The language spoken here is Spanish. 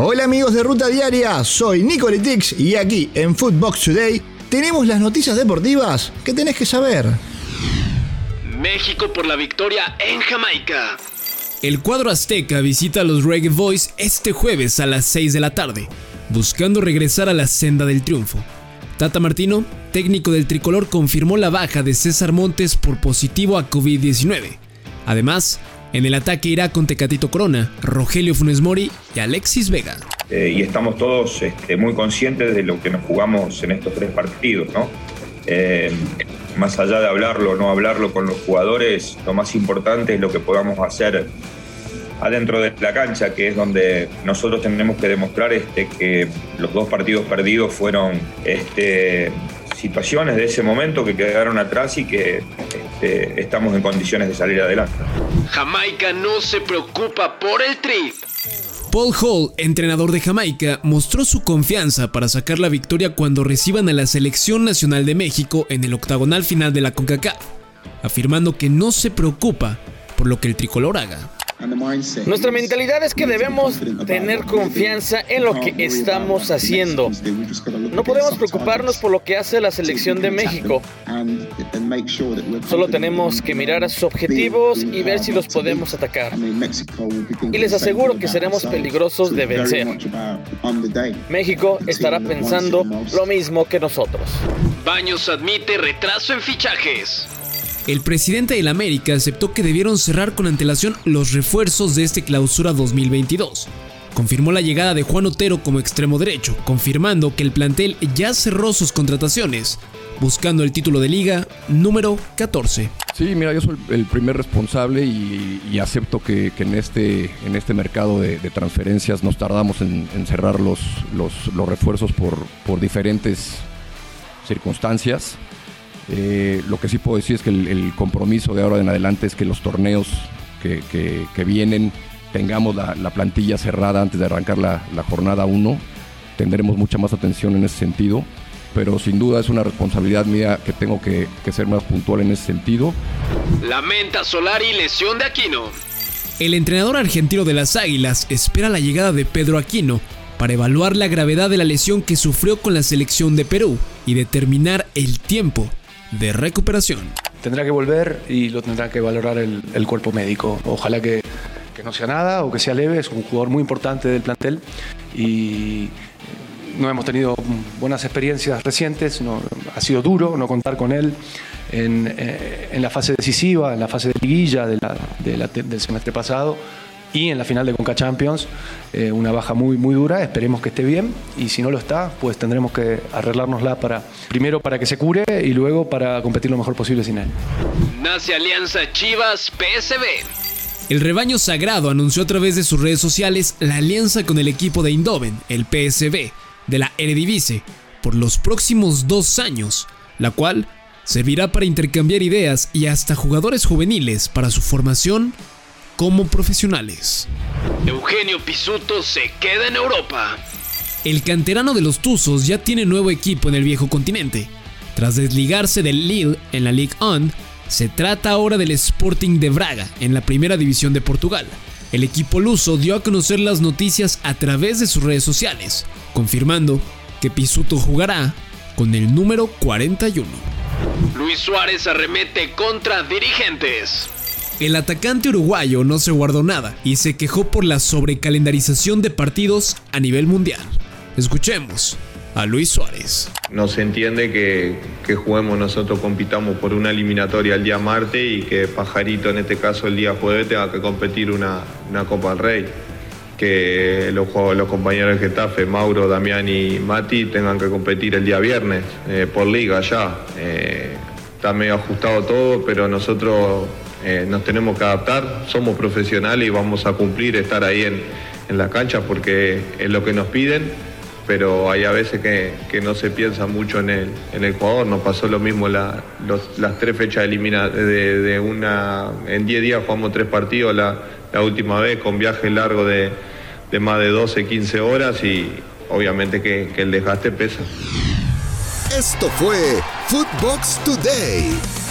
Hola amigos de Ruta Diaria, soy Nicolitix y aquí en Footbox Today tenemos las noticias deportivas que tenés que saber. México por la victoria en Jamaica. El cuadro azteca visita a los Reggae Boys este jueves a las 6 de la tarde, buscando regresar a la senda del triunfo. Tata Martino, técnico del tricolor, confirmó la baja de César Montes por positivo a COVID-19. Además, en el ataque irá con Tecatito Corona, Rogelio Funes Mori y Alexis Vega. Eh, y estamos todos este, muy conscientes de lo que nos jugamos en estos tres partidos, ¿no? Eh, más allá de hablarlo o no hablarlo con los jugadores, lo más importante es lo que podamos hacer adentro de la cancha, que es donde nosotros tenemos que demostrar este, que los dos partidos perdidos fueron este, situaciones de ese momento que quedaron atrás y que este, estamos en condiciones de salir adelante. Jamaica no se preocupa por el tri. Paul Hall, entrenador de Jamaica, mostró su confianza para sacar la victoria cuando reciban a la Selección Nacional de México en el octagonal final de la CONCACAF, afirmando que no se preocupa por lo que el tricolor haga. Nuestra mentalidad es que debemos tener confianza en lo que estamos haciendo. No podemos preocuparnos por lo que hace la selección de México. Solo tenemos que mirar a sus objetivos y ver si los podemos atacar. Y les aseguro que seremos peligrosos de vencer. México estará pensando lo mismo que nosotros. Baños admite retraso en fichajes el presidente del América aceptó que debieron cerrar con antelación los refuerzos de este clausura 2022. Confirmó la llegada de Juan Otero como extremo derecho, confirmando que el plantel ya cerró sus contrataciones, buscando el título de liga número 14. Sí, mira, yo soy el primer responsable y, acepto que, en, este, en este mercado de, transferencias nos tardamos en, cerrar los, los, refuerzos por, por diferentes circunstancias. Eh, lo que sí puedo decir es que el, compromiso de ahora en adelante es que los torneos que, vienen tengamos la, plantilla cerrada antes de arrancar la, jornada 1. Tendremos mucha más atención en ese sentido, pero sin duda es una responsabilidad mía que tengo que, que ser más puntual en ese sentido. Lamenta Solari lesión de Aquino. El entrenador argentino de las Águilas espera la llegada de Pedro Aquino para evaluar la gravedad de la lesión que sufrió con la selección de Perú y determinar el tiempo de recuperación. Tendrá que volver y lo tendrá que valorar el, cuerpo médico. Ojalá que, no sea nada o que sea leve. Es un jugador muy importante del plantel y no hemos tenido buenas experiencias recientes. No, ha sido duro no contar con él en, eh, la fase decisiva, en la fase de liguilla del semestre pasado y en la final de Conca Champions eh, una baja muy, muy dura. Esperemos que esté bien y si no lo está, pues tendremos que arreglárnosla para, primero para que se cure y luego para competir lo mejor posible sin él. Nace Alianza Chivas PSB. El rebaño sagrado anunció a través de sus redes sociales la alianza con el equipo de Indoven, el PSB, de la Eredivisie, por los próximos dos años, la cual servirá para intercambiar ideas y hasta jugadores juveniles para su formación como profesionales. Eugenio Pisuto se queda en Europa. El canterano de los Tuzos ya tiene nuevo equipo en el viejo continente. Tras desligarse del Lille en la Ligue 1, se trata ahora del Sporting de Braga en la primera división de Portugal. El equipo luso dio a conocer las noticias a través de sus redes sociales, confirmando que Pisuto jugará con el número 41. Luis Suárez arremete contra dirigentes. El atacante uruguayo no se guardó nada y se quejó por la sobrecalendarización de partidos a nivel mundial. Escuchemos a Luis Suárez. No se entiende que, juguemos nosotros, compitamos por una eliminatoria el día martes y que Pajarito, en este caso el día jueves, tenga que competir una, Copa del Rey. Que los, los compañeros de Getafe, Mauro, Damián y Mati, tengan que competir el día viernes eh, por liga ya. Eh, está medio ajustado todo, pero nosotros eh, nos tenemos que adaptar, somos profesionales y vamos a cumplir, estar ahí en, la cancha porque es lo que nos piden, pero hay a veces que, no se piensa mucho en el, en el jugador, nos pasó lo mismo las tres fechas eliminadas, de, una, en 10 días jugamos tres partidos la, última vez con viaje largo de, más de 12, 15 horas y obviamente que, que el desgaste pesa. Esto fue Footbox Today.